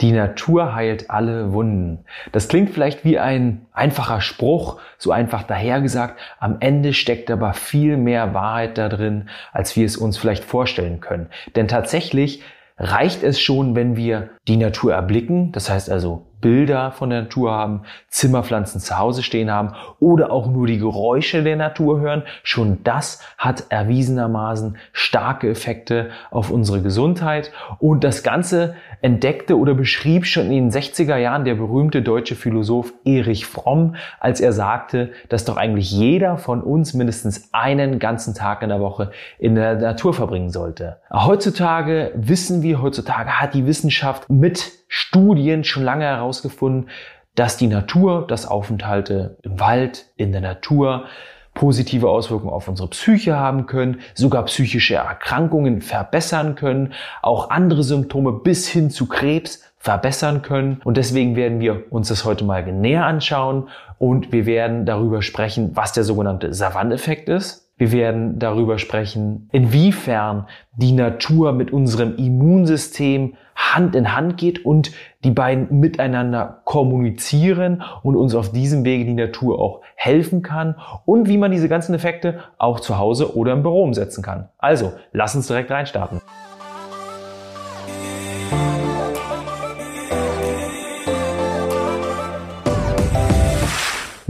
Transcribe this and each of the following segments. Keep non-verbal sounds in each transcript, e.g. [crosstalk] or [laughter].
Die Natur heilt alle Wunden. Das klingt vielleicht wie ein einfacher Spruch, so einfach dahergesagt. Am Ende steckt aber viel mehr Wahrheit da drin, als wir es uns vielleicht vorstellen können. Denn tatsächlich reicht es schon, wenn wir die Natur erblicken, das heißt also Bilder von der Natur haben, Zimmerpflanzen zu Hause stehen haben oder auch nur die Geräusche der Natur hören, schon das hat erwiesenermaßen starke Effekte auf unsere Gesundheit. Und das Ganze entdeckte oder beschrieb schon in den 60er Jahren der berühmte deutsche Philosoph Erich Fromm, als er sagte, dass doch eigentlich jeder von uns mindestens einen ganzen Tag in der Woche in der Natur verbringen sollte. Heutzutage wissen wir, heutzutage hat die Wissenschaft mit Studien schon lange herausgefunden, dass die Natur, dass Aufenthalte im Wald, in der Natur positive Auswirkungen auf unsere Psyche haben können, sogar psychische Erkrankungen verbessern können, auch andere Symptome bis hin zu Krebs verbessern können. Und deswegen werden wir uns das heute mal näher anschauen und wir werden darüber sprechen, was der sogenannte Savanneffekt ist. Wir werden darüber sprechen, inwiefern die Natur mit unserem Immunsystem Hand in Hand geht und die beiden miteinander kommunizieren und uns auf diesem Wege die Natur auch helfen kann und wie man diese ganzen Effekte auch zu Hause oder im Büro umsetzen kann. Also, lass uns direkt reinstarten.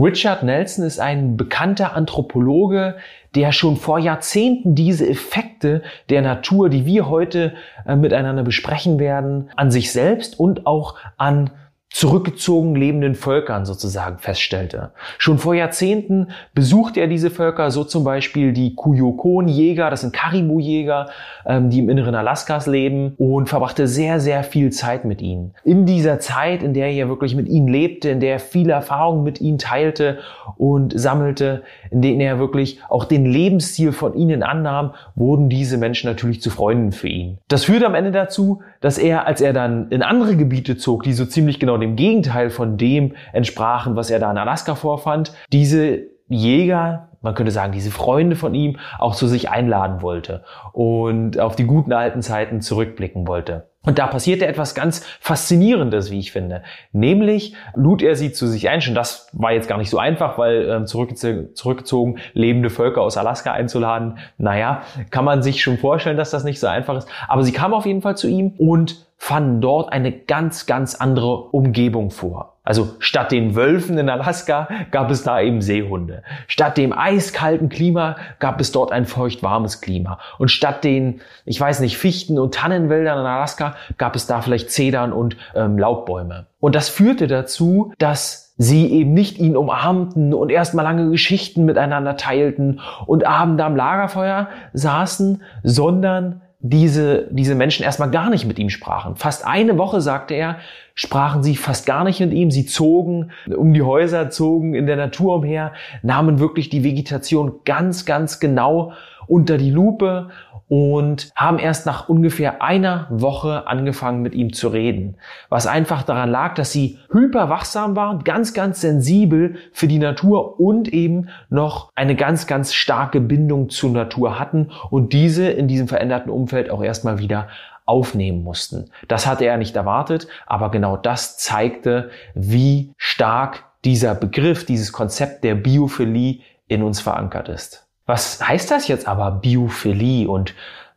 Richard Nelson ist ein bekannter Anthropologe, der schon vor Jahrzehnten diese Effekte der Natur, die wir heute äh, miteinander besprechen werden, an sich selbst und auch an zurückgezogen lebenden Völkern sozusagen feststellte. Schon vor Jahrzehnten besuchte er diese Völker, so zum Beispiel die Kuyokon-Jäger, das sind Karibu-Jäger, ähm, die im Inneren Alaskas leben und verbrachte sehr, sehr viel Zeit mit ihnen. In dieser Zeit, in der er wirklich mit ihnen lebte, in der er viele Erfahrungen mit ihnen teilte und sammelte, in denen er wirklich auch den Lebensstil von ihnen annahm, wurden diese Menschen natürlich zu Freunden für ihn. Das führte am Ende dazu, dass er, als er dann in andere Gebiete zog, die so ziemlich genau dem Gegenteil von dem entsprachen, was er da in Alaska vorfand, diese Jäger, man könnte sagen, diese Freunde von ihm auch zu sich einladen wollte und auf die guten alten Zeiten zurückblicken wollte. Und da passierte etwas ganz Faszinierendes, wie ich finde. Nämlich lud er sie zu sich ein. Schon das war jetzt gar nicht so einfach, weil ähm, zurückgezogen, zurückgezogen lebende Völker aus Alaska einzuladen. Naja, kann man sich schon vorstellen, dass das nicht so einfach ist. Aber sie kam auf jeden Fall zu ihm und fanden dort eine ganz, ganz andere Umgebung vor. Also statt den Wölfen in Alaska gab es da eben Seehunde. Statt dem eiskalten Klima gab es dort ein feucht-warmes Klima. Und statt den, ich weiß nicht, Fichten und Tannenwäldern in Alaska gab es da vielleicht Zedern und ähm, Laubbäume. Und das führte dazu, dass sie eben nicht ihn umarmten und erstmal lange Geschichten miteinander teilten und abend am Lagerfeuer saßen, sondern diese, diese Menschen erstmal gar nicht mit ihm sprachen. Fast eine Woche, sagte er, sprachen sie fast gar nicht mit ihm. Sie zogen um die Häuser, zogen in der Natur umher, nahmen wirklich die Vegetation ganz, ganz genau unter die Lupe und haben erst nach ungefähr einer Woche angefangen mit ihm zu reden. Was einfach daran lag, dass sie hyperwachsam waren, ganz, ganz sensibel für die Natur und eben noch eine ganz, ganz starke Bindung zur Natur hatten und diese in diesem veränderten Umfeld auch erstmal wieder aufnehmen mussten. Das hatte er nicht erwartet, aber genau das zeigte, wie stark dieser Begriff, dieses Konzept der Biophilie in uns verankert ist. Was heißt das jetzt aber Biophilie und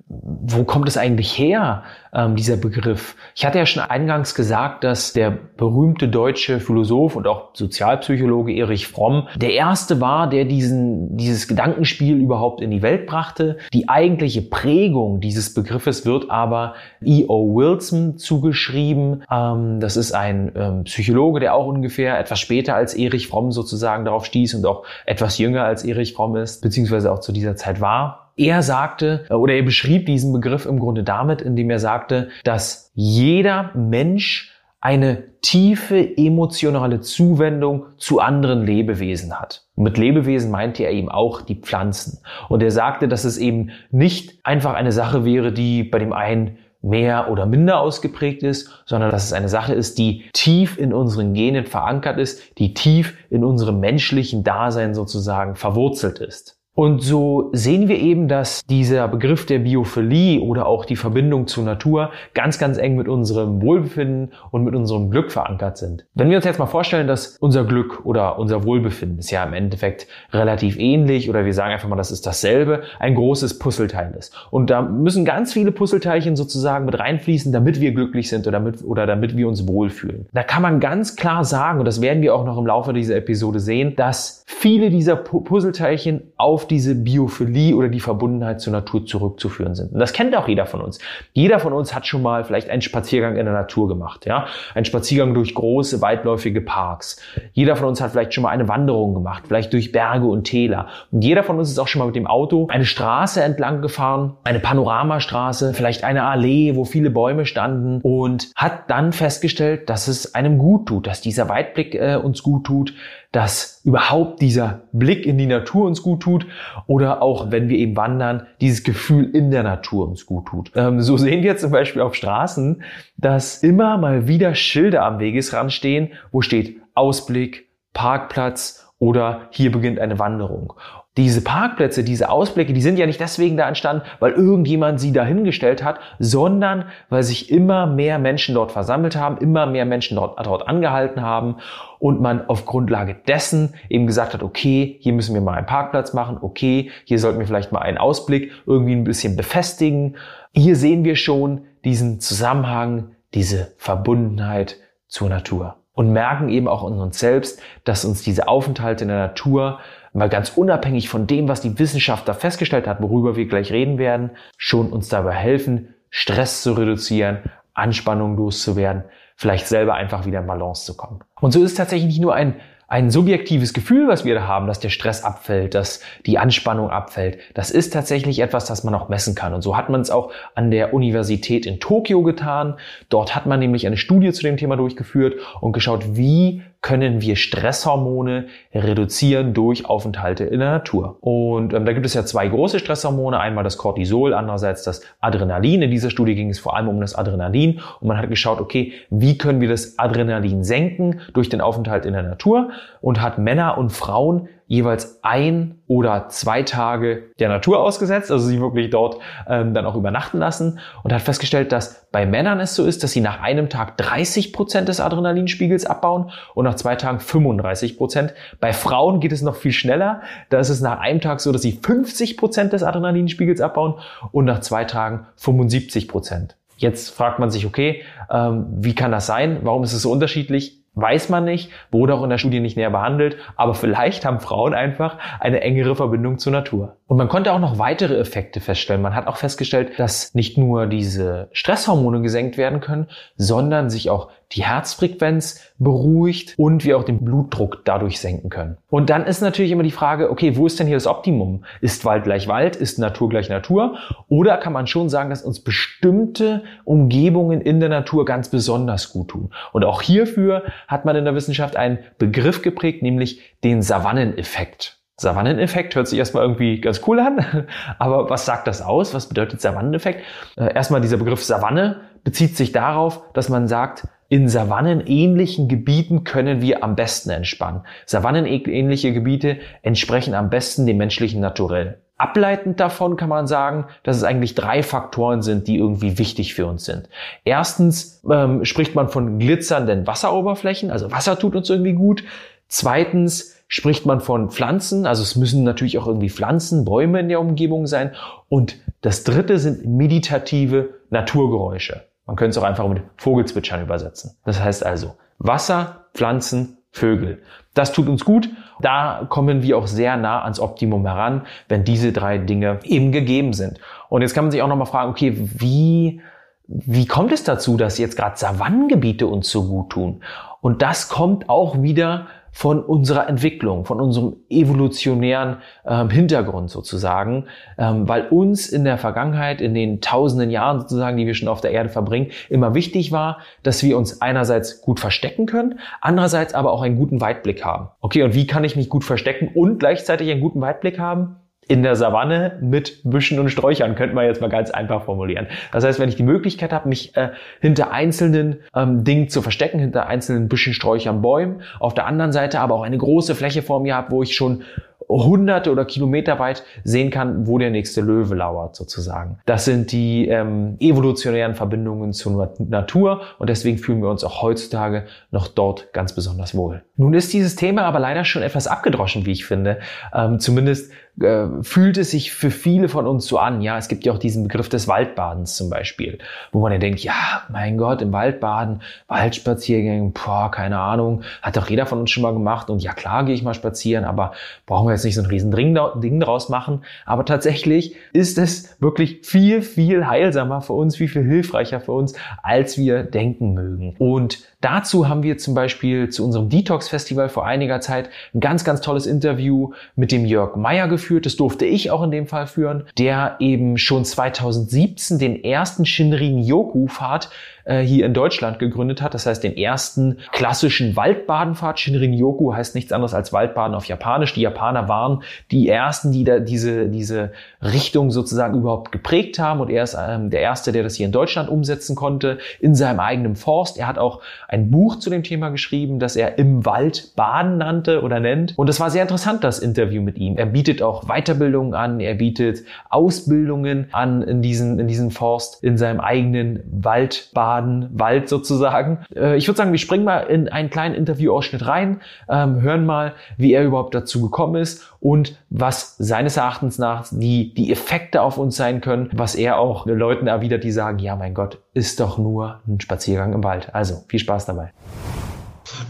wo kommt es eigentlich her, ähm, dieser Begriff? Ich hatte ja schon eingangs gesagt, dass der berühmte deutsche Philosoph und auch Sozialpsychologe Erich Fromm der erste war, der diesen, dieses Gedankenspiel überhaupt in die Welt brachte. Die eigentliche Prägung dieses Begriffes wird aber E.O. Wilson zugeschrieben. Ähm, das ist ein ähm, Psychologe, der auch ungefähr etwas später als Erich Fromm sozusagen darauf stieß und auch etwas jünger als Erich Fromm ist, beziehungsweise auch zu dieser Zeit war. Er sagte, äh, oder er beschrieb diesen Begriff im Grunde damit, indem er sagte, dass jeder Mensch eine tiefe emotionale Zuwendung zu anderen Lebewesen hat. Und mit Lebewesen meinte er eben auch die Pflanzen. Und er sagte, dass es eben nicht einfach eine Sache wäre, die bei dem einen mehr oder minder ausgeprägt ist, sondern dass es eine Sache ist, die tief in unseren Genen verankert ist, die tief in unserem menschlichen Dasein sozusagen verwurzelt ist. Und so sehen wir eben, dass dieser Begriff der Biophilie oder auch die Verbindung zur Natur ganz, ganz eng mit unserem Wohlbefinden und mit unserem Glück verankert sind. Wenn wir uns jetzt mal vorstellen, dass unser Glück oder unser Wohlbefinden ist ja im Endeffekt relativ ähnlich oder wir sagen einfach mal, das ist dasselbe, ein großes Puzzleteil ist. Und da müssen ganz viele Puzzleteilchen sozusagen mit reinfließen, damit wir glücklich sind oder damit, oder damit wir uns wohlfühlen. Da kann man ganz klar sagen, und das werden wir auch noch im Laufe dieser Episode sehen, dass viele dieser Puzzleteilchen auf diese Biophilie oder die Verbundenheit zur Natur zurückzuführen sind. Und das kennt auch jeder von uns. Jeder von uns hat schon mal vielleicht einen Spaziergang in der Natur gemacht, ja? Ein Spaziergang durch große, weitläufige Parks. Jeder von uns hat vielleicht schon mal eine Wanderung gemacht, vielleicht durch Berge und Täler. Und jeder von uns ist auch schon mal mit dem Auto eine Straße entlang gefahren, eine Panoramastraße, vielleicht eine Allee, wo viele Bäume standen und hat dann festgestellt, dass es einem gut tut, dass dieser Weitblick äh, uns gut tut, dass überhaupt dieser Blick in die Natur uns gut tut oder auch wenn wir eben wandern, dieses Gefühl in der Natur uns gut tut. Ähm, so sehen wir zum Beispiel auf Straßen, dass immer mal wieder Schilder am Wegesrand stehen, wo steht Ausblick, Parkplatz oder hier beginnt eine Wanderung diese Parkplätze, diese Ausblicke, die sind ja nicht deswegen da entstanden, weil irgendjemand sie dahingestellt hat, sondern weil sich immer mehr Menschen dort versammelt haben, immer mehr Menschen dort, dort angehalten haben und man auf Grundlage dessen eben gesagt hat, okay, hier müssen wir mal einen Parkplatz machen, okay, hier sollten wir vielleicht mal einen Ausblick irgendwie ein bisschen befestigen. Hier sehen wir schon diesen Zusammenhang, diese Verbundenheit zur Natur und merken eben auch in uns selbst, dass uns diese Aufenthalte in der Natur mal ganz unabhängig von dem, was die Wissenschaft da festgestellt hat, worüber wir gleich reden werden, schon uns dabei helfen, Stress zu reduzieren, Anspannung loszuwerden, vielleicht selber einfach wieder in Balance zu kommen. Und so ist tatsächlich nicht nur ein ein subjektives Gefühl, was wir da haben, dass der Stress abfällt, dass die Anspannung abfällt, das ist tatsächlich etwas, das man auch messen kann. Und so hat man es auch an der Universität in Tokio getan. Dort hat man nämlich eine Studie zu dem Thema durchgeführt und geschaut, wie können wir Stresshormone reduzieren durch Aufenthalte in der Natur. Und ähm, da gibt es ja zwei große Stresshormone, einmal das Cortisol, andererseits das Adrenalin. In dieser Studie ging es vor allem um das Adrenalin und man hat geschaut, okay, wie können wir das Adrenalin senken durch den Aufenthalt in der Natur und hat Männer und Frauen jeweils ein oder zwei Tage der Natur ausgesetzt, also sie wirklich dort ähm, dann auch übernachten lassen und hat festgestellt, dass bei Männern es so ist, dass sie nach einem Tag 30 Prozent des Adrenalinspiegels abbauen und nach zwei Tagen 35 Prozent. Bei Frauen geht es noch viel schneller. Da ist es nach einem Tag so, dass sie 50 Prozent des Adrenalinspiegels abbauen und nach zwei Tagen 75 Prozent. Jetzt fragt man sich, okay, ähm, wie kann das sein? Warum ist es so unterschiedlich? Weiß man nicht, wurde auch in der Studie nicht näher behandelt, aber vielleicht haben Frauen einfach eine engere Verbindung zur Natur. Und man konnte auch noch weitere Effekte feststellen. Man hat auch festgestellt, dass nicht nur diese Stresshormone gesenkt werden können, sondern sich auch die Herzfrequenz beruhigt und wir auch den Blutdruck dadurch senken können. Und dann ist natürlich immer die Frage, okay, wo ist denn hier das Optimum? Ist Wald gleich Wald? Ist Natur gleich Natur? Oder kann man schon sagen, dass uns bestimmte Umgebungen in der Natur ganz besonders gut tun? Und auch hierfür hat man in der Wissenschaft einen Begriff geprägt, nämlich den Savanneneffekt. Savanneneffekt hört sich erstmal irgendwie ganz cool an, [laughs] aber was sagt das aus? Was bedeutet Savanneneffekt? Äh, erstmal dieser Begriff Savanne bezieht sich darauf, dass man sagt, in savannenähnlichen Gebieten können wir am besten entspannen. Savannenähnliche Gebiete entsprechen am besten dem menschlichen Naturell. Ableitend davon kann man sagen, dass es eigentlich drei Faktoren sind, die irgendwie wichtig für uns sind. Erstens ähm, spricht man von glitzernden Wasseroberflächen, also Wasser tut uns irgendwie gut. Zweitens spricht man von Pflanzen, also es müssen natürlich auch irgendwie Pflanzen, Bäume in der Umgebung sein. Und das dritte sind meditative Naturgeräusche. Man könnte es auch einfach mit Vogelzwitschern übersetzen. Das heißt also Wasser, Pflanzen, Vögel. Das tut uns gut. Da kommen wir auch sehr nah ans Optimum heran, wenn diese drei Dinge eben gegeben sind. Und jetzt kann man sich auch nochmal fragen, okay, wie, wie kommt es dazu, dass jetzt gerade Savannengebiete uns so gut tun? Und das kommt auch wieder von unserer Entwicklung, von unserem evolutionären ähm, Hintergrund sozusagen, ähm, weil uns in der Vergangenheit, in den tausenden Jahren sozusagen, die wir schon auf der Erde verbringen, immer wichtig war, dass wir uns einerseits gut verstecken können, andererseits aber auch einen guten Weitblick haben. Okay, und wie kann ich mich gut verstecken und gleichzeitig einen guten Weitblick haben? In der Savanne mit Büschen und Sträuchern, könnte man jetzt mal ganz einfach formulieren. Das heißt, wenn ich die Möglichkeit habe, mich äh, hinter einzelnen ähm, Dingen zu verstecken, hinter einzelnen Büschen, Sträuchern, Bäumen, auf der anderen Seite aber auch eine große Fläche vor mir habe, wo ich schon hunderte oder Kilometer weit sehen kann, wo der nächste Löwe lauert sozusagen. Das sind die ähm, evolutionären Verbindungen zur Natur und deswegen fühlen wir uns auch heutzutage noch dort ganz besonders wohl. Nun ist dieses Thema aber leider schon etwas abgedroschen, wie ich finde. Ähm, zumindest äh, fühlt es sich für viele von uns so an. Ja, es gibt ja auch diesen Begriff des Waldbadens zum Beispiel, wo man ja denkt, ja, mein Gott, im Waldbaden, Waldspaziergänge, boah, keine Ahnung, hat doch jeder von uns schon mal gemacht und ja klar gehe ich mal spazieren, aber brauchen wir jetzt nicht so ein riesen Ding draus machen. Aber tatsächlich ist es wirklich viel, viel heilsamer für uns, viel, viel hilfreicher für uns, als wir denken mögen. Und dazu haben wir zum Beispiel zu unserem Detox Festival vor einiger Zeit ein ganz, ganz tolles Interview mit dem Jörg Meyer geführt. Das durfte ich auch in dem Fall führen, der eben schon 2017 den ersten Shinrin-Yoku-Pfad äh, hier in Deutschland gegründet hat. Das heißt, den ersten klassischen Waldbadenpfad. Shinrin-Yoku heißt nichts anderes als Waldbaden auf Japanisch. Die Japaner waren die ersten, die da diese, diese Richtung sozusagen überhaupt geprägt haben. Und er ist ähm, der erste, der das hier in Deutschland umsetzen konnte, in seinem eigenen Forst. Er hat auch ein Buch zu dem Thema geschrieben, das er im Wald baden nannte oder nennt. Und es war sehr interessant, das Interview mit ihm. Er bietet auch Weiterbildungen an, er bietet Ausbildungen an in diesen, in diesen Forst, in seinem eigenen Waldbaden, Wald sozusagen. Äh, ich würde sagen, wir springen mal in einen kleinen Interviewausschnitt rein, ähm, hören mal, wie er überhaupt dazu gekommen ist und was seines Erachtens nach die, die Effekte auf uns sein können, was er auch Leuten erwidert, die sagen, ja mein Gott, ist doch nur ein Spaziergang im Wald. Also viel Spaß dabei.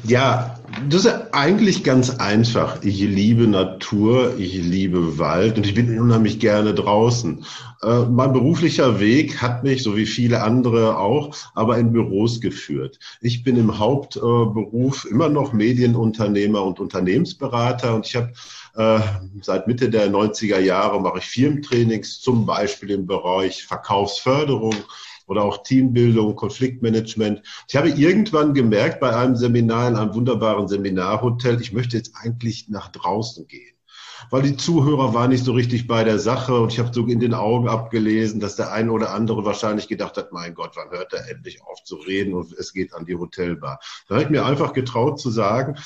Ja, das ist eigentlich ganz einfach. Ich liebe Natur, ich liebe Wald und ich bin unheimlich gerne draußen. Äh, mein beruflicher Weg hat mich, so wie viele andere auch, aber in Büros geführt. Ich bin im Hauptberuf immer noch Medienunternehmer und Unternehmensberater und ich habe äh, seit Mitte der 90er Jahre mache ich Firmentrainings, zum Beispiel im Bereich Verkaufsförderung oder auch Teambildung, Konfliktmanagement. Ich habe irgendwann gemerkt bei einem Seminar in einem wunderbaren Seminarhotel, ich möchte jetzt eigentlich nach draußen gehen weil die Zuhörer waren nicht so richtig bei der Sache und ich habe so in den Augen abgelesen, dass der eine oder andere wahrscheinlich gedacht hat, mein Gott, wann hört er endlich auf zu reden und es geht an die Hotelbar. Da habe ich mir einfach getraut zu sagen,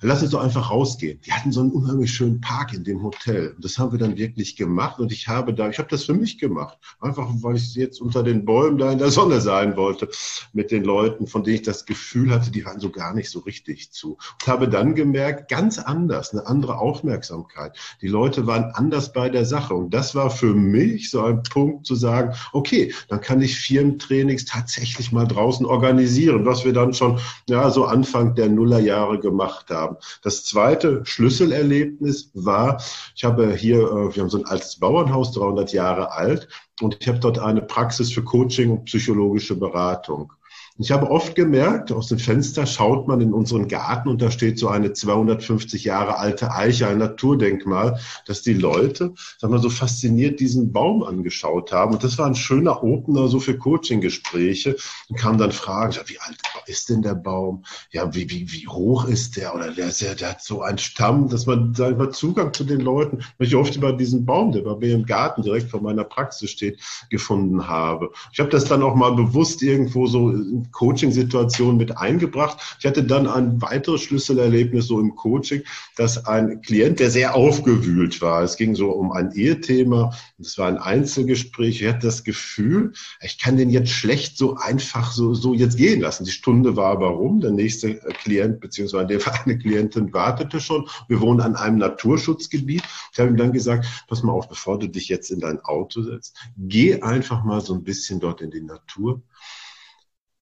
lass uns doch einfach rausgehen. Die hatten so einen unheimlich schönen Park in dem Hotel und das haben wir dann wirklich gemacht und ich habe da, ich habe das für mich gemacht, einfach weil ich jetzt unter den Bäumen da in der Sonne sein wollte mit den Leuten, von denen ich das Gefühl hatte, die waren so gar nicht so richtig zu. Und habe dann gemerkt, ganz anders, eine andere Aufmerksamkeit. Die Leute waren anders bei der Sache. Und das war für mich so ein Punkt zu sagen, okay, dann kann ich Firmentrainings tatsächlich mal draußen organisieren, was wir dann schon ja, so Anfang der Nullerjahre gemacht haben. Das zweite Schlüsselerlebnis war, ich habe hier, äh, wir haben so ein altes Bauernhaus, 300 Jahre alt, und ich habe dort eine Praxis für Coaching und psychologische Beratung. Ich habe oft gemerkt, aus dem Fenster schaut man in unseren Garten und da steht so eine 250 Jahre alte Eiche, ein Naturdenkmal, dass die Leute, sagen wir so fasziniert diesen Baum angeschaut haben. Und das war ein schöner Opener so für Coaching-Gespräche. Und kamen dann Fragen, wie alt ist denn der Baum? Ja, wie, wie, wie hoch ist der? Oder der, ist ja, der hat so einen Stamm, dass man, sag ich mal, Zugang zu den Leuten, weil ich oft über diesen Baum, der bei mir im Garten direkt vor meiner Praxis steht, gefunden habe. Ich habe das dann auch mal bewusst irgendwo so Coaching-Situation mit eingebracht. Ich hatte dann ein weiteres Schlüsselerlebnis so im Coaching, dass ein Klient, der sehr aufgewühlt war, es ging so um ein Ehethema, es war ein Einzelgespräch, ich hatte das Gefühl, ich kann den jetzt schlecht so einfach so, so jetzt gehen lassen. Die Stunde war aber rum, der nächste Klient beziehungsweise der [laughs] eine Klientin wartete schon. Wir wohnen an einem Naturschutzgebiet. Ich habe ihm dann gesagt, pass mal auf, bevor du dich jetzt in dein Auto setzt, geh einfach mal so ein bisschen dort in die Natur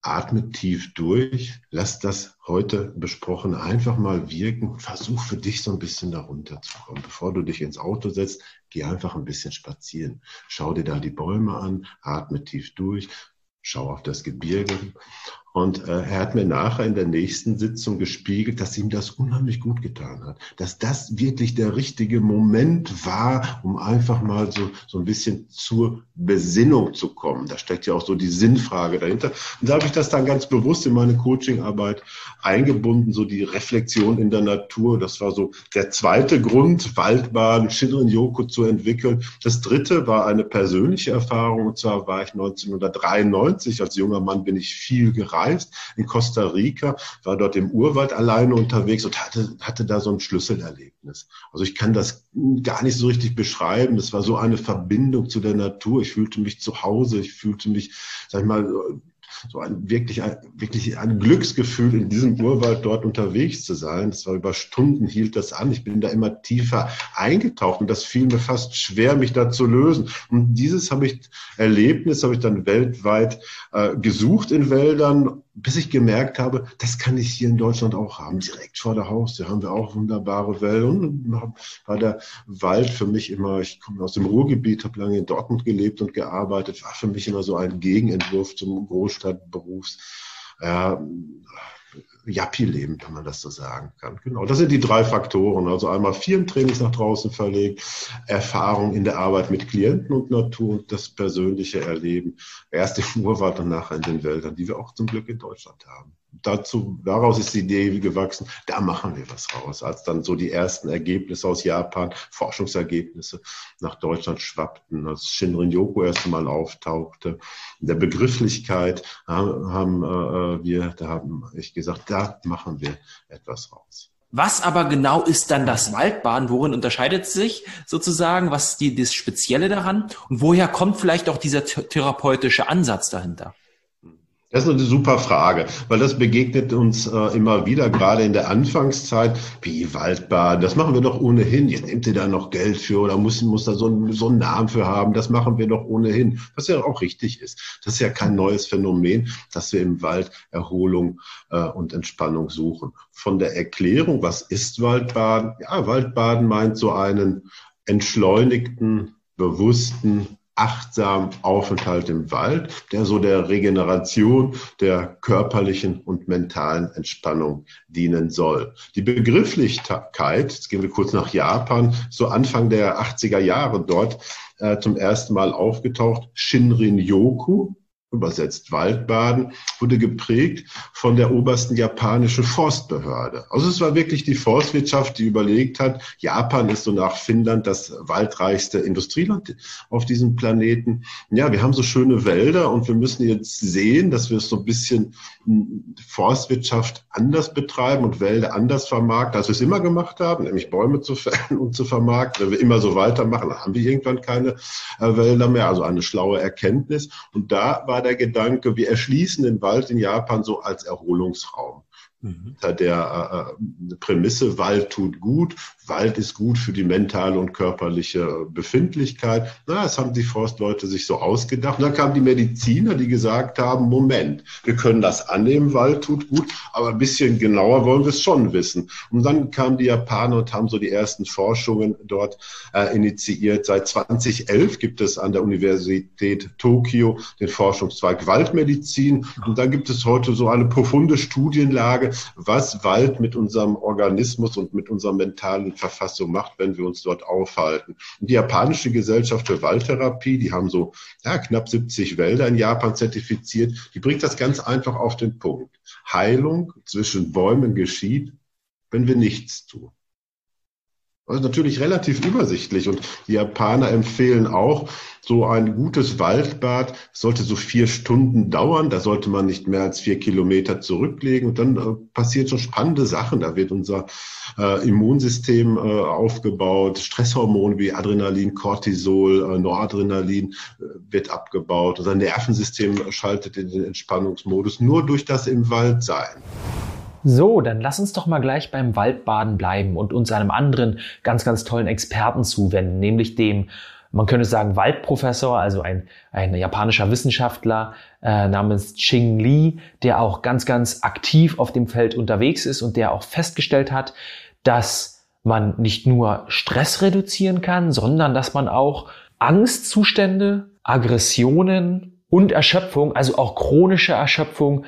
atme tief durch, lass das heute besprochen einfach mal wirken versuch für dich so ein bisschen darunter zu kommen. Bevor du dich ins Auto setzt, geh einfach ein bisschen spazieren. Schau dir da die Bäume an, atme tief durch, schau auf das Gebirge und äh, er hat mir nachher in der nächsten Sitzung gespiegelt, dass ihm das unheimlich gut getan hat. Dass das wirklich der richtige Moment war, um einfach mal so, so ein bisschen zur Besinnung zu kommen. Da steckt ja auch so die Sinnfrage dahinter. Und da habe ich das dann ganz bewusst in meine Coachingarbeit eingebunden, so die Reflexion in der Natur. Das war so der zweite Grund, Waldbaden, Shinrin-Yoku zu entwickeln. Das dritte war eine persönliche Erfahrung. Und zwar war ich 1993, als junger Mann bin ich viel gereist gereist in Costa Rica, war dort im Urwald alleine unterwegs und hatte, hatte da so ein Schlüsselerlebnis. Also ich kann das gar nicht so richtig beschreiben. Das war so eine Verbindung zu der Natur. Ich fühlte mich zu Hause, ich fühlte mich, sag ich mal, so ein wirklich, ein, wirklich ein Glücksgefühl, in diesem Urwald dort unterwegs zu sein. Das war über Stunden hielt das an. Ich bin da immer tiefer eingetaucht und das fiel mir fast schwer, mich da zu lösen. Und dieses habe ich, Erlebnis habe ich dann weltweit äh, gesucht in Wäldern bis ich gemerkt habe, das kann ich hier in Deutschland auch haben. Direkt vor der Haustür haben wir auch wunderbare. Und war der Wald für mich immer, ich komme aus dem Ruhrgebiet, habe lange in Dortmund gelebt und gearbeitet, war für mich immer so ein Gegenentwurf zum Großstadtberufs. Ja, Yappi-Leben, wenn man das so sagen kann. Genau, das sind die drei Faktoren. Also einmal Firmentrainings nach draußen verlegt, Erfahrung in der Arbeit mit Klienten und Natur und das persönliche Erleben. Erst im Urwald und nachher in den Wäldern, die wir auch zum Glück in Deutschland haben dazu, daraus ist die Idee gewachsen, da machen wir was raus. Als dann so die ersten Ergebnisse aus Japan, Forschungsergebnisse nach Deutschland schwappten, als Shinrin-Yoku erst einmal auftauchte, in der Begrifflichkeit haben, haben äh, wir, da haben ich gesagt, da machen wir etwas raus. Was aber genau ist dann das Waldbaden? Worin unterscheidet sich sozusagen? Was ist die, das Spezielle daran? Und woher kommt vielleicht auch dieser therapeutische Ansatz dahinter? Das ist eine super Frage, weil das begegnet uns äh, immer wieder, gerade in der Anfangszeit, wie Waldbaden, das machen wir doch ohnehin. Jetzt nehmt ihr da noch Geld für oder muss, muss da so, so einen Namen für haben, das machen wir doch ohnehin. Was ja auch richtig ist. Das ist ja kein neues Phänomen, dass wir im Wald Erholung äh, und Entspannung suchen. Von der Erklärung, was ist Waldbaden? Ja, Waldbaden meint so einen entschleunigten, bewussten, achtsam Aufenthalt im Wald, der so der Regeneration, der körperlichen und mentalen Entspannung dienen soll. Die Begrifflichkeit, jetzt gehen wir kurz nach Japan, so Anfang der 80er Jahre dort äh, zum ersten Mal aufgetaucht, Shinrin-yoku, übersetzt Waldbaden, wurde geprägt von der obersten japanischen Forstbehörde. Also es war wirklich die Forstwirtschaft, die überlegt hat, Japan ist so nach Finnland das waldreichste Industrieland auf diesem Planeten. Ja, wir haben so schöne Wälder und wir müssen jetzt sehen, dass wir so ein bisschen Forstwirtschaft anders betreiben und Wälder anders vermarkten, als wir es immer gemacht haben, nämlich Bäume zu fällen und zu vermarkten. Wenn wir immer so weitermachen, dann haben wir irgendwann keine äh, Wälder mehr. Also eine schlaue Erkenntnis. Und da war der Gedanke, wir erschließen den Wald in Japan so als Erholungsraum. Mhm. Der äh, äh, Prämisse, Wald tut gut, Wald ist gut für die mentale und körperliche Befindlichkeit. Na, das haben die Forstleute sich so ausgedacht. Und dann kamen die Mediziner, die gesagt haben, Moment, wir können das annehmen, Wald tut gut, aber ein bisschen genauer wollen wir es schon wissen. Und dann kamen die Japaner und haben so die ersten Forschungen dort äh, initiiert. Seit 2011 gibt es an der Universität Tokio den Forschungszweig Waldmedizin. Und da gibt es heute so eine profunde Studienlage, was Wald mit unserem Organismus und mit unserem mentalen Verfassung macht, wenn wir uns dort aufhalten. Und die japanische Gesellschaft für Waldtherapie, die haben so ja, knapp 70 Wälder in Japan zertifiziert, die bringt das ganz einfach auf den Punkt. Heilung zwischen Bäumen geschieht, wenn wir nichts tun. Also natürlich relativ übersichtlich und die Japaner empfehlen auch, so ein gutes Waldbad sollte so vier Stunden dauern. Da sollte man nicht mehr als vier Kilometer zurücklegen. Und dann äh, passiert schon spannende Sachen. Da wird unser äh, Immunsystem äh, aufgebaut. Stresshormone wie Adrenalin, Cortisol, äh, Noradrenalin äh, wird abgebaut. Unser Nervensystem schaltet in den Entspannungsmodus nur durch das im Wald sein. So, dann lass uns doch mal gleich beim Waldbaden bleiben und uns einem anderen ganz, ganz tollen Experten zuwenden, nämlich dem, man könnte sagen, Waldprofessor, also ein, ein japanischer Wissenschaftler äh, namens Ching Li, der auch ganz, ganz aktiv auf dem Feld unterwegs ist und der auch festgestellt hat, dass man nicht nur Stress reduzieren kann, sondern dass man auch Angstzustände, Aggressionen und Erschöpfung, also auch chronische Erschöpfung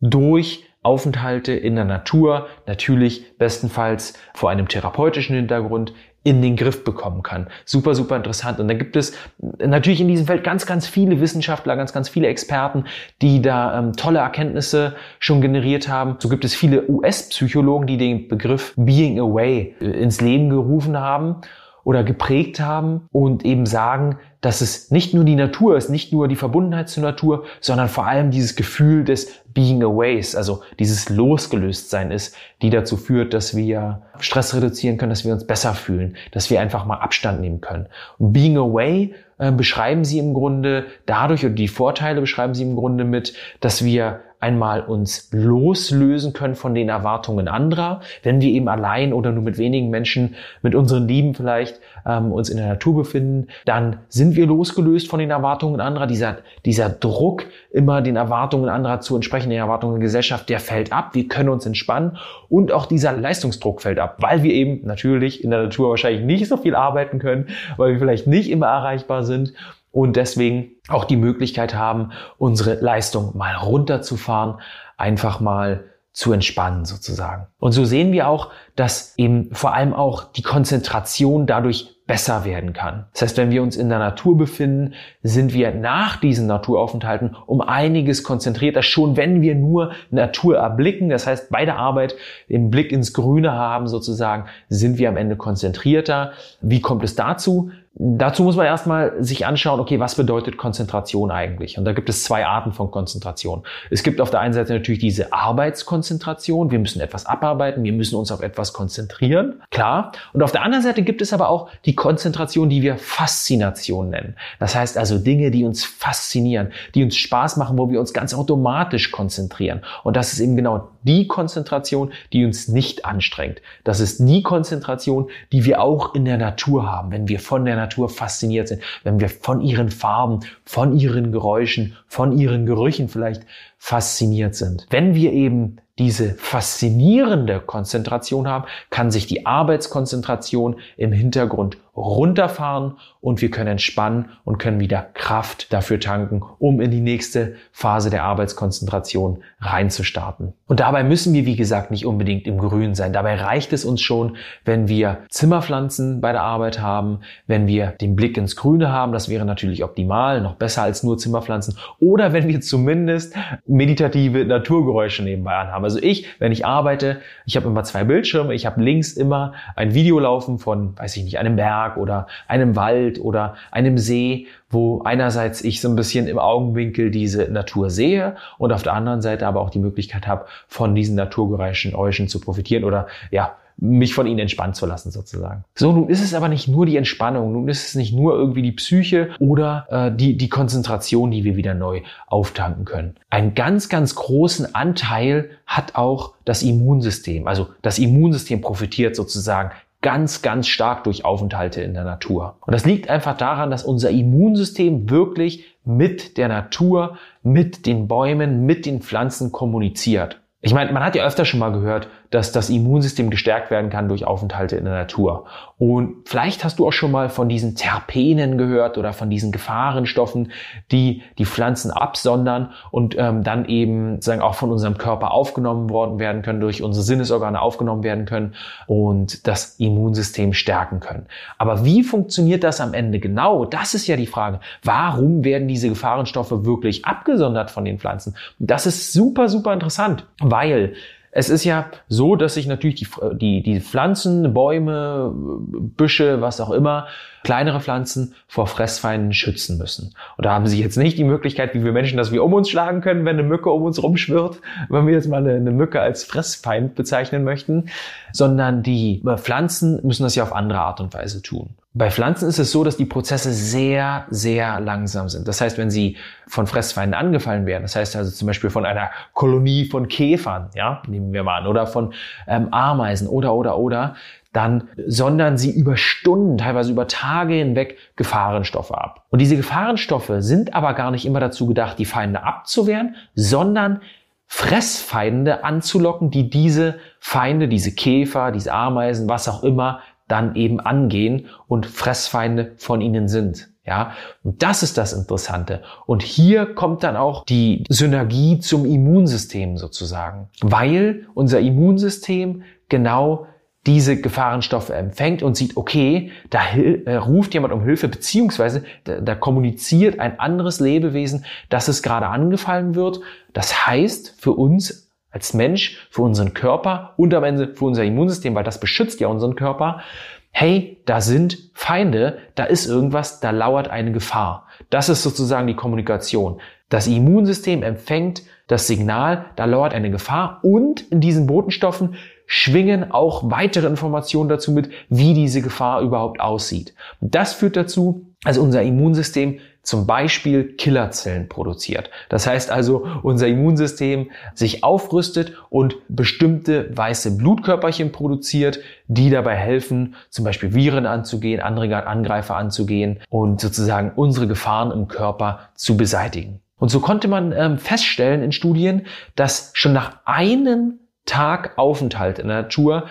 durch Aufenthalte in der Natur, natürlich bestenfalls vor einem therapeutischen Hintergrund, in den Griff bekommen kann. Super, super interessant. Und da gibt es natürlich in diesem Feld ganz, ganz viele Wissenschaftler, ganz, ganz viele Experten, die da ähm, tolle Erkenntnisse schon generiert haben. So gibt es viele US-Psychologen, die den Begriff Being Away äh, ins Leben gerufen haben. Oder geprägt haben und eben sagen, dass es nicht nur die Natur ist, nicht nur die Verbundenheit zur Natur, sondern vor allem dieses Gefühl des Being Away, also dieses Losgelöstsein ist, die dazu führt, dass wir Stress reduzieren können, dass wir uns besser fühlen, dass wir einfach mal Abstand nehmen können. Und Being Away äh, beschreiben sie im Grunde dadurch, oder die Vorteile beschreiben sie im Grunde mit, dass wir einmal uns loslösen können von den Erwartungen anderer, wenn wir eben allein oder nur mit wenigen Menschen, mit unseren Lieben vielleicht ähm, uns in der Natur befinden, dann sind wir losgelöst von den Erwartungen anderer. Dieser, dieser Druck, immer den Erwartungen anderer zu entsprechen, den Erwartungen der Gesellschaft, der fällt ab. Wir können uns entspannen und auch dieser Leistungsdruck fällt ab, weil wir eben natürlich in der Natur wahrscheinlich nicht so viel arbeiten können, weil wir vielleicht nicht immer erreichbar sind und deswegen auch die Möglichkeit haben, unsere Leistung mal runterzufahren, einfach mal zu entspannen sozusagen. Und so sehen wir auch, dass eben vor allem auch die Konzentration dadurch besser werden kann. Das heißt, wenn wir uns in der Natur befinden, sind wir nach diesen Naturaufenthalten um einiges konzentrierter, schon wenn wir nur Natur erblicken. Das heißt, bei der Arbeit den Blick ins Grüne haben sozusagen, sind wir am Ende konzentrierter. Wie kommt es dazu? Dazu muss man erstmal sich anschauen, okay, was bedeutet Konzentration eigentlich? Und da gibt es zwei Arten von Konzentration. Es gibt auf der einen Seite natürlich diese Arbeitskonzentration. Wir müssen etwas abarbeiten, wir müssen uns auf etwas konzentrieren. Klar. Und auf der anderen Seite gibt es aber auch die Konzentration, die wir Faszination nennen. Das heißt also Dinge, die uns faszinieren, die uns Spaß machen, wo wir uns ganz automatisch konzentrieren. Und das ist eben genau die Konzentration, die uns nicht anstrengt. Das ist die Konzentration, die wir auch in der Natur haben, wenn wir von der Natur fasziniert sind, wenn wir von ihren Farben, von ihren Geräuschen, von ihren Gerüchen vielleicht fasziniert sind. Wenn wir eben diese faszinierende Konzentration haben, kann sich die Arbeitskonzentration im Hintergrund runterfahren und wir können entspannen und können wieder Kraft dafür tanken, um in die nächste Phase der Arbeitskonzentration reinzustarten. Und dabei müssen wir, wie gesagt, nicht unbedingt im Grün sein. Dabei reicht es uns schon, wenn wir Zimmerpflanzen bei der Arbeit haben, wenn wir den Blick ins Grüne haben, das wäre natürlich optimal, noch besser als nur Zimmerpflanzen, oder wenn wir zumindest meditative Naturgeräusche nebenbei anhaben. Also ich, wenn ich arbeite, ich habe immer zwei Bildschirme, ich habe links immer ein Video laufen von, weiß ich nicht, einem Berg oder einem Wald oder einem See, wo einerseits ich so ein bisschen im Augenwinkel diese Natur sehe und auf der anderen Seite aber auch die Möglichkeit habe, von diesen Naturgeräuschen zu profitieren oder ja, mich von ihnen entspannen zu lassen sozusagen. So, nun ist es aber nicht nur die Entspannung, nun ist es nicht nur irgendwie die Psyche oder äh, die, die Konzentration, die wir wieder neu auftanken können. Einen ganz, ganz großen Anteil hat auch das Immunsystem. Also das Immunsystem profitiert sozusagen ganz, ganz stark durch Aufenthalte in der Natur. Und das liegt einfach daran, dass unser Immunsystem wirklich mit der Natur, mit den Bäumen, mit den Pflanzen kommuniziert. Ich meine, man hat ja öfter schon mal gehört, dass das Immunsystem gestärkt werden kann durch Aufenthalte in der Natur. Und vielleicht hast du auch schon mal von diesen Terpenen gehört oder von diesen Gefahrenstoffen, die die Pflanzen absondern und ähm, dann eben sagen auch von unserem Körper aufgenommen worden werden können, durch unsere Sinnesorgane aufgenommen werden können und das Immunsystem stärken können. Aber wie funktioniert das am Ende genau? Das ist ja die Frage. Warum werden diese Gefahrenstoffe wirklich abgesondert von den Pflanzen? Das ist super, super interessant, weil es ist ja so, dass sich natürlich die, die, die Pflanzen, Bäume, Büsche, was auch immer, kleinere Pflanzen vor Fressfeinden schützen müssen. Und da haben sie jetzt nicht die Möglichkeit, wie wir Menschen, dass wir um uns schlagen können, wenn eine Mücke um uns rumschwirrt, wenn wir jetzt mal eine, eine Mücke als Fressfeind bezeichnen möchten, sondern die Pflanzen müssen das ja auf andere Art und Weise tun. Bei Pflanzen ist es so, dass die Prozesse sehr, sehr langsam sind. Das heißt, wenn sie von Fressfeinden angefallen werden, das heißt also zum Beispiel von einer Kolonie von Käfern, ja, nehmen wir mal an, oder von ähm, Ameisen oder, oder, oder, dann sondern sie über Stunden, teilweise über Tage hinweg Gefahrenstoffe ab. Und diese Gefahrenstoffe sind aber gar nicht immer dazu gedacht, die Feinde abzuwehren, sondern Fressfeinde anzulocken, die diese Feinde, diese Käfer, diese Ameisen, was auch immer, dann eben angehen und Fressfeinde von ihnen sind. Ja, und das ist das Interessante. Und hier kommt dann auch die Synergie zum Immunsystem sozusagen, weil unser Immunsystem genau diese Gefahrenstoffe empfängt und sieht, okay, da äh, ruft jemand um Hilfe, beziehungsweise da, da kommuniziert ein anderes Lebewesen, dass es gerade angefallen wird. Das heißt für uns als Mensch, für unseren Körper und am Ende für unser Immunsystem, weil das beschützt ja unseren Körper, hey, da sind Feinde, da ist irgendwas, da lauert eine Gefahr. Das ist sozusagen die Kommunikation. Das Immunsystem empfängt das Signal, da lauert eine Gefahr und in diesen Botenstoffen schwingen auch weitere Informationen dazu mit, wie diese Gefahr überhaupt aussieht. das führt dazu, dass unser Immunsystem zum Beispiel Killerzellen produziert. Das heißt also, unser Immunsystem sich aufrüstet und bestimmte weiße Blutkörperchen produziert, die dabei helfen, zum Beispiel Viren anzugehen, andere Angreifer anzugehen und sozusagen unsere Gefahren im Körper zu beseitigen. Und so konnte man ähm, feststellen in Studien, dass schon nach einem Tag Aufenthalt in der Natur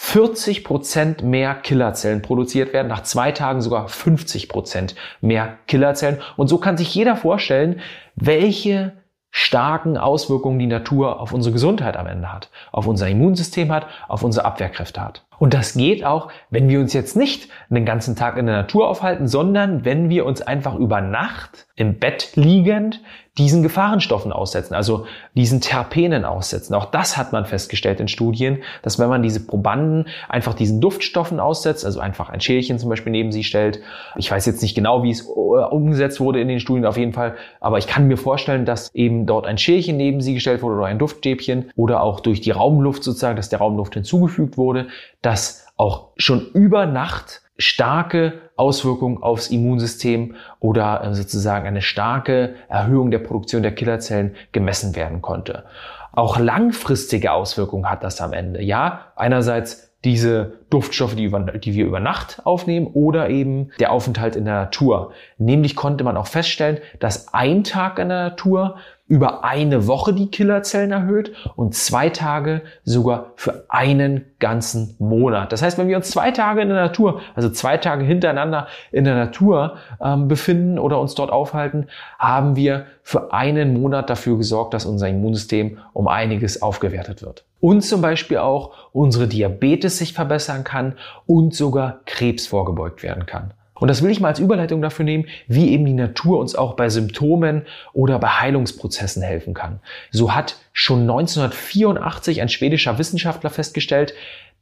40 Prozent mehr Killerzellen produziert werden, nach zwei Tagen sogar 50 Prozent mehr Killerzellen. Und so kann sich jeder vorstellen, welche starken Auswirkungen die Natur auf unsere Gesundheit am Ende hat, auf unser Immunsystem hat, auf unsere Abwehrkräfte hat. Und das geht auch, wenn wir uns jetzt nicht den ganzen Tag in der Natur aufhalten, sondern wenn wir uns einfach über Nacht im Bett liegend diesen Gefahrenstoffen aussetzen, also diesen Terpenen aussetzen. Auch das hat man festgestellt in Studien, dass wenn man diese Probanden einfach diesen Duftstoffen aussetzt, also einfach ein Schälchen zum Beispiel neben sie stellt, ich weiß jetzt nicht genau, wie es äh, umgesetzt wurde in den Studien auf jeden Fall, aber ich kann mir vorstellen, dass eben dort ein Schälchen neben sie gestellt wurde oder ein Duftstäbchen oder auch durch die Raumluft sozusagen, dass der Raumluft hinzugefügt wurde, dass auch schon über Nacht starke Auswirkungen aufs Immunsystem oder äh, sozusagen eine starke Erhöhung der Produktion der Killerzellen gemessen werden konnte. Auch langfristige Auswirkungen hat das am Ende. Ja, einerseits diese Duftstoffe, die, über, die, wir über Nacht aufnehmen oder eben der Aufenthalt in der Natur. Nämlich konnte man auch feststellen, dass ein Tag in der Natur über eine Woche die Killerzellen erhöht und zwei Tage sogar für einen ganzen Monat. Das heißt, wenn wir uns zwei Tage in der Natur, also zwei Tage hintereinander in der Natur ähm, befinden oder uns dort aufhalten, haben wir für einen Monat dafür gesorgt, dass unser Immunsystem um einiges aufgewertet wird. Und zum Beispiel auch unsere Diabetes sich verbessern kann und sogar Krebs vorgebeugt werden kann. Und das will ich mal als Überleitung dafür nehmen, wie eben die Natur uns auch bei Symptomen oder bei Heilungsprozessen helfen kann. So hat schon 1984 ein schwedischer Wissenschaftler festgestellt,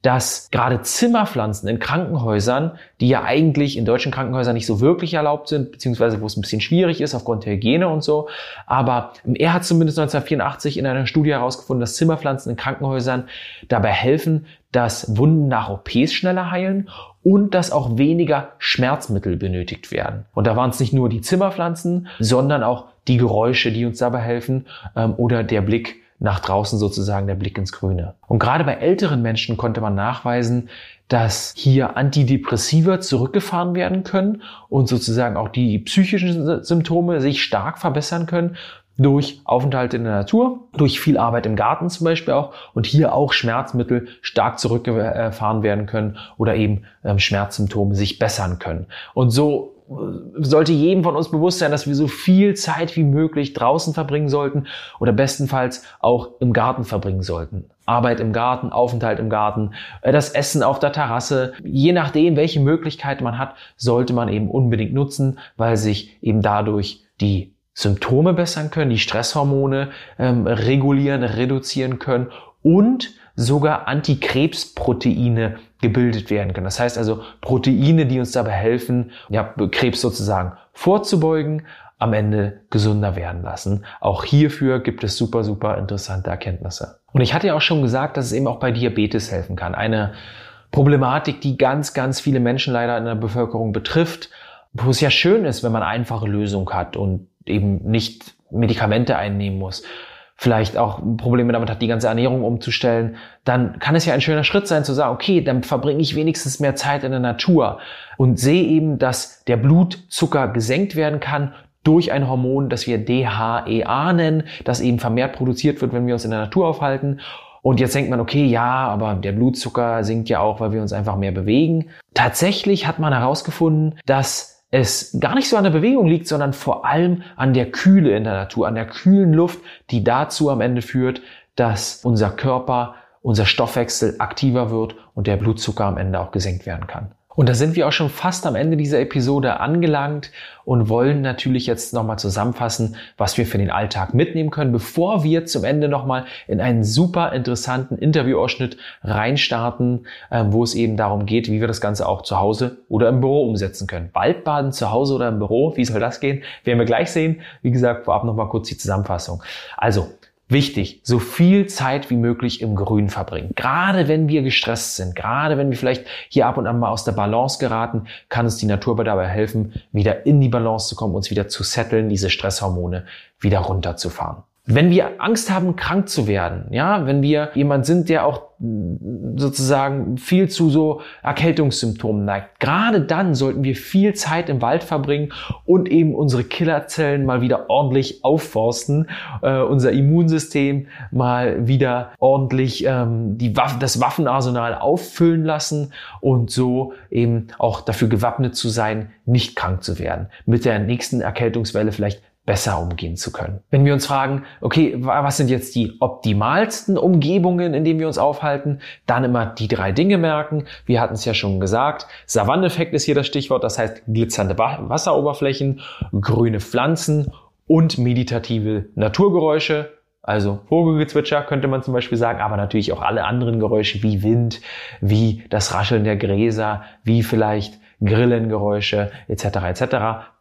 dass gerade Zimmerpflanzen in Krankenhäusern, die ja eigentlich in deutschen Krankenhäusern nicht so wirklich erlaubt sind, beziehungsweise wo es ein bisschen schwierig ist aufgrund der Hygiene und so, aber er hat zumindest 1984 in einer Studie herausgefunden, dass Zimmerpflanzen in Krankenhäusern dabei helfen, dass Wunden nach OPs schneller heilen und dass auch weniger Schmerzmittel benötigt werden. Und da waren es nicht nur die Zimmerpflanzen, sondern auch die Geräusche, die uns dabei helfen ähm, oder der Blick nach draußen sozusagen, der Blick ins Grüne. Und gerade bei älteren Menschen konnte man nachweisen, dass hier Antidepressiva zurückgefahren werden können und sozusagen auch die psychischen Symptome sich stark verbessern können durch Aufenthalte in der Natur, durch viel Arbeit im Garten zum Beispiel auch und hier auch Schmerzmittel stark zurückgefahren werden können oder eben ähm, Schmerzsymptome sich bessern können. Und so äh, sollte jedem von uns bewusst sein, dass wir so viel Zeit wie möglich draußen verbringen sollten oder bestenfalls auch im Garten verbringen sollten. Arbeit im Garten, Aufenthalt im Garten, äh, das Essen auf der Terrasse. Je nachdem, welche Möglichkeiten man hat, sollte man eben unbedingt nutzen, weil sich eben dadurch die Symptome bessern können, die Stresshormone ähm, regulieren, reduzieren können und sogar Antikrebsproteine gebildet werden können. Das heißt also Proteine, die uns dabei helfen, ja, Krebs sozusagen vorzubeugen, am Ende gesunder werden lassen. Auch hierfür gibt es super, super interessante Erkenntnisse. Und ich hatte ja auch schon gesagt, dass es eben auch bei Diabetes helfen kann. Eine Problematik, die ganz, ganz viele Menschen leider in der Bevölkerung betrifft, wo es ja schön ist, wenn man einfache Lösungen hat und eben nicht Medikamente einnehmen muss, vielleicht auch Probleme damit hat, die ganze Ernährung umzustellen, dann kann es ja ein schöner Schritt sein zu sagen, okay, dann verbringe ich wenigstens mehr Zeit in der Natur und sehe eben, dass der Blutzucker gesenkt werden kann durch ein Hormon, das wir DHEA nennen, das eben vermehrt produziert wird, wenn wir uns in der Natur aufhalten. Und jetzt denkt man, okay, ja, aber der Blutzucker sinkt ja auch, weil wir uns einfach mehr bewegen. Tatsächlich hat man herausgefunden, dass es gar nicht so an der Bewegung liegt, sondern vor allem an der Kühle in der Natur, an der kühlen Luft, die dazu am Ende führt, dass unser Körper, unser Stoffwechsel aktiver wird und der Blutzucker am Ende auch gesenkt werden kann. Und da sind wir auch schon fast am Ende dieser Episode angelangt und wollen natürlich jetzt nochmal zusammenfassen, was wir für den Alltag mitnehmen können, bevor wir zum Ende nochmal in einen super interessanten Interviewausschnitt reinstarten, ähm, wo es eben darum geht, wie wir das Ganze auch zu Hause oder im Büro umsetzen können. Waldbaden zu Hause oder im Büro, wie soll das gehen? Werden wir gleich sehen. Wie gesagt, vorab nochmal kurz die Zusammenfassung. Also, Wichtig, so viel Zeit wie möglich im Grün verbringen. Gerade wenn wir gestresst sind, gerade wenn wir vielleicht hier ab und an mal aus der Balance geraten, kann uns die Natur dabei helfen, wieder in die Balance zu kommen, uns wieder zu setteln, diese Stresshormone wieder runterzufahren. Wenn wir Angst haben, krank zu werden, ja, wenn wir jemand sind, der auch sozusagen viel zu so Erkältungssymptomen neigt, gerade dann sollten wir viel Zeit im Wald verbringen und eben unsere Killerzellen mal wieder ordentlich aufforsten, äh, unser Immunsystem mal wieder ordentlich ähm, die Waffen, das Waffenarsenal auffüllen lassen und so eben auch dafür gewappnet zu sein, nicht krank zu werden. Mit der nächsten Erkältungswelle vielleicht besser umgehen zu können. Wenn wir uns fragen, okay, was sind jetzt die optimalsten Umgebungen, in denen wir uns aufhalten, dann immer die drei Dinge merken. Wir hatten es ja schon gesagt. Savanneffekt ist hier das Stichwort, das heißt glitzernde Wasseroberflächen, grüne Pflanzen und meditative Naturgeräusche. Also Vogelgezwitscher könnte man zum Beispiel sagen, aber natürlich auch alle anderen Geräusche wie Wind, wie das Rascheln der Gräser, wie vielleicht Grillengeräusche etc. etc.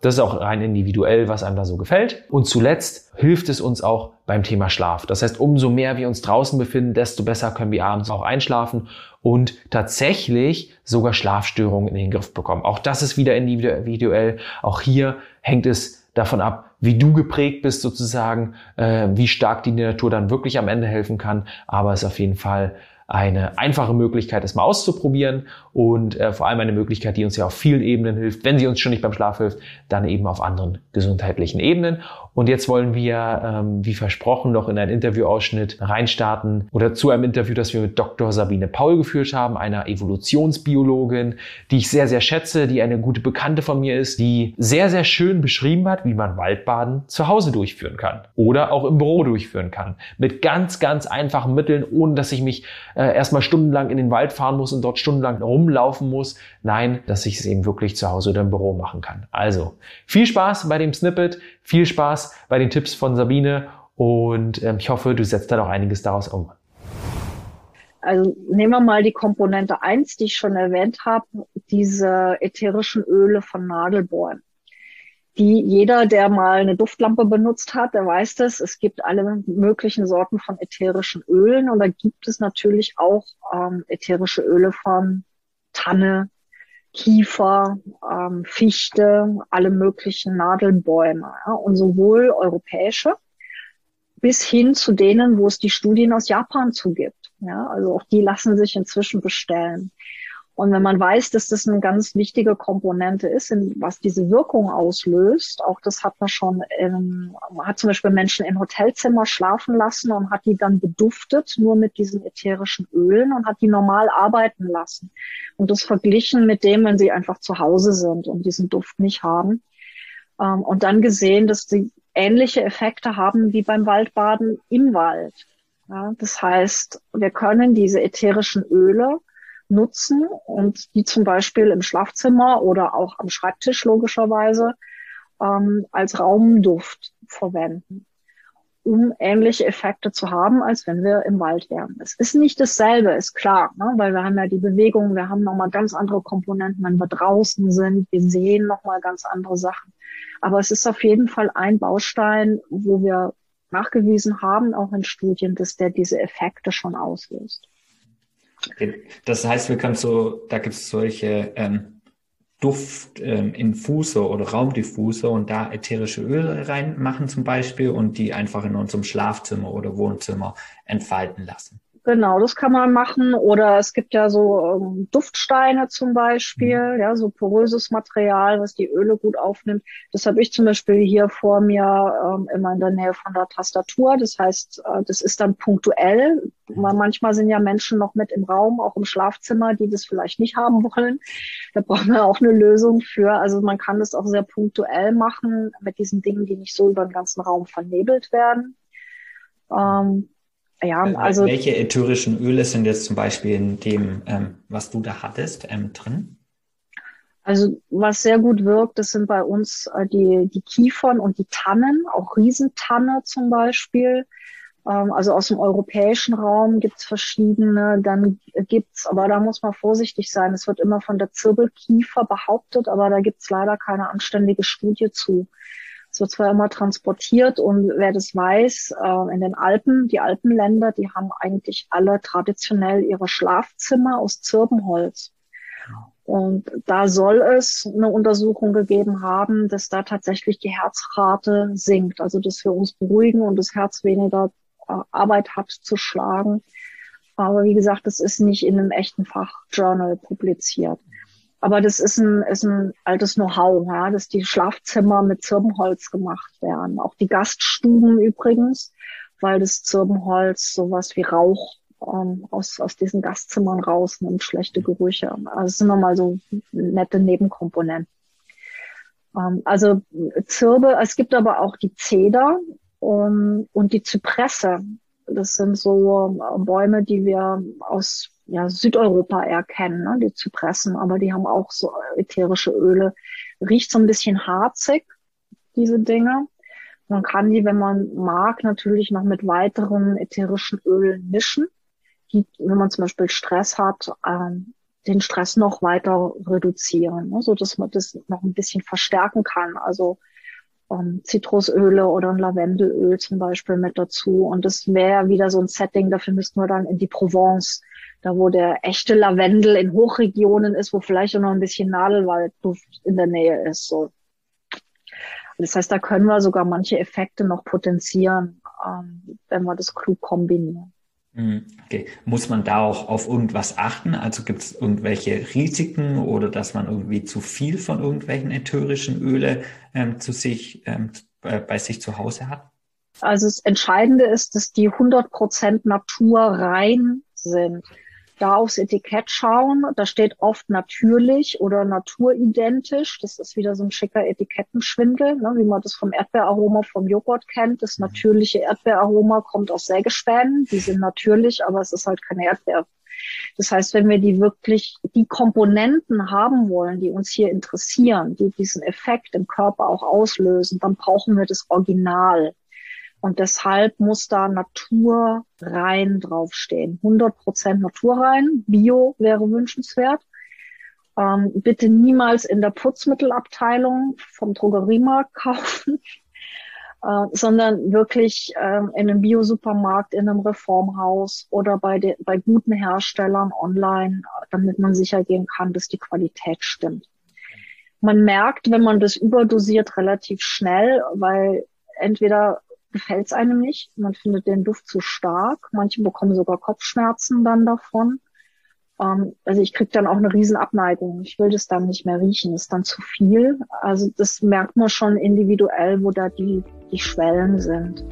Das ist auch rein individuell, was einem da so gefällt. Und zuletzt hilft es uns auch beim Thema Schlaf. Das heißt, umso mehr wir uns draußen befinden, desto besser können wir abends auch einschlafen und tatsächlich sogar Schlafstörungen in den Griff bekommen. Auch das ist wieder individuell. Auch hier hängt es davon ab, wie du geprägt bist sozusagen, äh, wie stark die Natur dann wirklich am Ende helfen kann. Aber es ist auf jeden Fall eine einfache Möglichkeit, es mal auszuprobieren und äh, vor allem eine Möglichkeit, die uns ja auf vielen Ebenen hilft. Wenn sie uns schon nicht beim Schlaf hilft, dann eben auf anderen gesundheitlichen Ebenen. Und jetzt wollen wir, ähm, wie versprochen, noch in einen Interviewausschnitt reinstarten oder zu einem Interview, das wir mit Dr. Sabine Paul geführt haben, einer Evolutionsbiologin, die ich sehr, sehr schätze, die eine gute Bekannte von mir ist, die sehr, sehr schön beschrieben hat, wie man Waldbaden zu Hause durchführen kann oder auch im Büro durchführen kann. Mit ganz, ganz einfachen Mitteln, ohne dass ich mich äh, erstmal stundenlang in den Wald fahren muss und dort stundenlang rumlaufen muss. Nein, dass ich es eben wirklich zu Hause oder im Büro machen kann. Also viel Spaß bei dem Snippet. Viel Spaß bei den Tipps von Sabine und ähm, ich hoffe, du setzt da noch einiges daraus um. Also nehmen wir mal die Komponente eins, die ich schon erwähnt habe, diese ätherischen Öle von Nadelbäumen. Die jeder, der mal eine Duftlampe benutzt hat, der weiß das. Es gibt alle möglichen Sorten von ätherischen Ölen und da gibt es natürlich auch ähm, ätherische Öle von Tanne, Kiefer, ähm, Fichte, alle möglichen Nadelbäume ja, und sowohl europäische bis hin zu denen, wo es die Studien aus Japan zugibt. Ja, also auch die lassen sich inzwischen bestellen. Und wenn man weiß, dass das eine ganz wichtige Komponente ist, was diese Wirkung auslöst, auch das hat man schon, in, man hat zum Beispiel Menschen in Hotelzimmer schlafen lassen und hat die dann beduftet, nur mit diesen ätherischen Ölen und hat die normal arbeiten lassen. Und das verglichen mit dem, wenn sie einfach zu Hause sind und diesen Duft nicht haben. Ähm, und dann gesehen, dass sie ähnliche Effekte haben wie beim Waldbaden im Wald. Das heißt, wir können diese ätherischen Öle nutzen und die zum Beispiel im Schlafzimmer oder auch am Schreibtisch logischerweise ähm, als Raumduft verwenden, um ähnliche Effekte zu haben, als wenn wir im Wald wären. Es ist nicht dasselbe, ist klar, ne? weil wir haben ja die Bewegung, wir haben nochmal ganz andere Komponenten, wenn wir draußen sind, wir sehen nochmal ganz andere Sachen. Aber es ist auf jeden Fall ein Baustein, wo wir nachgewiesen haben, auch in Studien, dass der diese Effekte schon auslöst. Das heißt, wir können so, da gibt es solche ähm, Duftinfuse ähm, oder Raumdiffuser und da ätherische Öle reinmachen zum Beispiel und die einfach in unserem Schlafzimmer oder Wohnzimmer entfalten lassen. Genau, das kann man machen. Oder es gibt ja so ähm, Duftsteine zum Beispiel, mhm. ja, so poröses Material, was die Öle gut aufnimmt. Das habe ich zum Beispiel hier vor mir ähm, immer in der Nähe von der Tastatur. Das heißt, äh, das ist dann punktuell. Weil mhm. manchmal sind ja Menschen noch mit im Raum, auch im Schlafzimmer, die das vielleicht nicht haben wollen. Da braucht man auch eine Lösung für. Also man kann das auch sehr punktuell machen mit diesen Dingen, die nicht so über den ganzen Raum vernebelt werden. Ähm, ja, äh, also. Welche ätherischen Öle sind jetzt zum Beispiel in dem, ähm, was du da hattest, ähm, drin? Also was sehr gut wirkt, das sind bei uns äh, die, die Kiefern und die Tannen, auch Riesentanne zum Beispiel. Ähm, also aus dem europäischen Raum gibt's verschiedene. Dann gibt's, aber da muss man vorsichtig sein. Es wird immer von der Zirbelkiefer behauptet, aber da gibt's leider keine anständige Studie zu. Es wird zwar immer transportiert und wer das weiß, äh, in den Alpen, die Alpenländer, die haben eigentlich alle traditionell ihre Schlafzimmer aus Zirbenholz. Und da soll es eine Untersuchung gegeben haben, dass da tatsächlich die Herzrate sinkt, also dass wir uns beruhigen und das Herz weniger äh, Arbeit hat zu schlagen. Aber wie gesagt, das ist nicht in einem echten Fachjournal publiziert. Aber das ist ein, ist ein altes Know-how, ja, dass die Schlafzimmer mit Zirbenholz gemacht werden. Auch die Gaststuben übrigens, weil das Zirbenholz sowas wie Rauch ähm, aus, aus diesen Gastzimmern rausnimmt, schlechte Gerüche. Also es sind nochmal so nette Nebenkomponenten. Ähm, also Zirbe, es gibt aber auch die Zeder um, und die Zypresse. Das sind so äh, Bäume, die wir aus ja, Südeuropa erkennen, ne, die Zypressen, aber die haben auch so ätherische Öle. Riecht so ein bisschen harzig, diese Dinge. Man kann die, wenn man mag, natürlich noch mit weiteren ätherischen Ölen mischen die, wenn man zum Beispiel Stress hat, ähm, den Stress noch weiter reduzieren, ne, so dass man das noch ein bisschen verstärken kann. Also ähm, Zitrusöle oder ein Lavendelöl zum Beispiel mit dazu. Und das wäre wieder so ein Setting, dafür müssten wir dann in die Provence, da wo der echte Lavendel in Hochregionen ist, wo vielleicht auch noch ein bisschen Nadelwaldduft in der Nähe ist. So. Das heißt, da können wir sogar manche Effekte noch potenzieren, ähm, wenn wir das klug kombinieren. Mhm. Okay. Muss man da auch auf irgendwas achten? Also gibt es irgendwelche Risiken oder dass man irgendwie zu viel von irgendwelchen ätherischen Öle ähm, zu sich, ähm, bei sich zu Hause hat? Also das Entscheidende ist, dass die 100% naturrein sind da aufs Etikett schauen. Da steht oft natürlich oder naturidentisch. Das ist wieder so ein schicker Etikettenschwindel, ne, wie man das vom Erdbeeraroma vom Joghurt kennt. Das mhm. natürliche Erdbeeraroma kommt aus Sägespänen. Die sind natürlich, aber es ist halt keine Erdbeer. Das heißt, wenn wir die wirklich, die Komponenten haben wollen, die uns hier interessieren, die diesen Effekt im Körper auch auslösen, dann brauchen wir das Original. Und deshalb muss da naturrein draufstehen. 100% naturrein. Bio wäre wünschenswert. Ähm, bitte niemals in der Putzmittelabteilung vom Drogeriemarkt kaufen, [laughs] äh, sondern wirklich äh, in einem Bio-Supermarkt, in einem Reformhaus oder bei, de, bei guten Herstellern online, damit man sicher gehen kann, dass die Qualität stimmt. Man merkt, wenn man das überdosiert, relativ schnell, weil entweder gefällt es einem nicht. Man findet den Duft zu stark. Manche bekommen sogar Kopfschmerzen dann davon. Ähm, also ich kriege dann auch eine riesen Abneigung. Ich will das dann nicht mehr riechen. Ist dann zu viel. Also das merkt man schon individuell, wo da die, die Schwellen sind.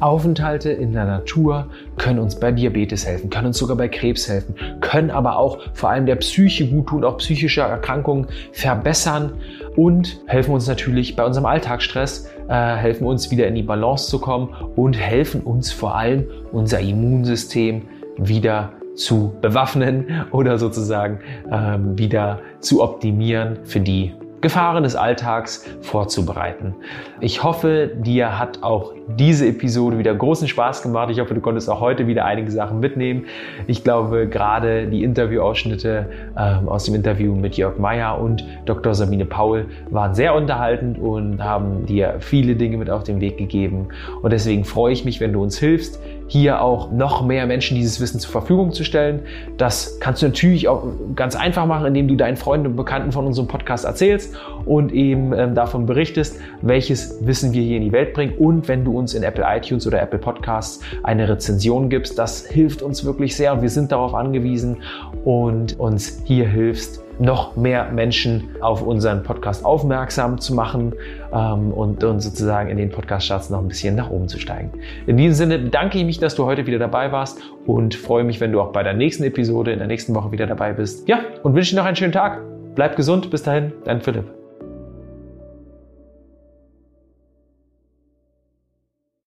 Aufenthalte in der Natur können uns bei Diabetes helfen, können uns sogar bei Krebs helfen, können aber auch vor allem der Psyche gut tun, auch psychische Erkrankungen verbessern und helfen uns natürlich bei unserem Alltagsstress, helfen uns wieder in die Balance zu kommen und helfen uns vor allem unser Immunsystem wieder zu bewaffnen [laughs] oder sozusagen ähm, wieder zu optimieren für die Gefahren des Alltags vorzubereiten. Ich hoffe, dir hat auch diese Episode wieder großen Spaß gemacht. Ich hoffe, du konntest auch heute wieder einige Sachen mitnehmen. Ich glaube, gerade die Interviewausschnitte ähm, aus dem Interview mit Jörg Meyer und Dr. Sabine Paul waren sehr unterhaltend und haben dir viele Dinge mit auf den Weg gegeben. Und deswegen freue ich mich, wenn du uns hilfst, hier auch noch mehr Menschen dieses Wissen zur Verfügung zu stellen. Das kannst du natürlich auch ganz einfach machen, indem du deinen Freunden und Bekannten von unserem Podcast erzählst und eben ähm, davon berichtest, welches Wissen wir hier in die Welt bringen. Und wenn du uns in Apple iTunes oder Apple Podcasts eine Rezension gibst, das hilft uns wirklich sehr und wir sind darauf angewiesen und uns hier hilfst, noch mehr Menschen auf unseren Podcast aufmerksam zu machen ähm, und, und sozusagen in den Podcast-Charts noch ein bisschen nach oben zu steigen. In diesem Sinne bedanke ich mich, dass du heute wieder dabei warst und freue mich, wenn du auch bei der nächsten Episode in der nächsten Woche wieder dabei bist. Ja, und wünsche dir noch einen schönen Tag. Bleib gesund. Bis dahin, dein Philipp.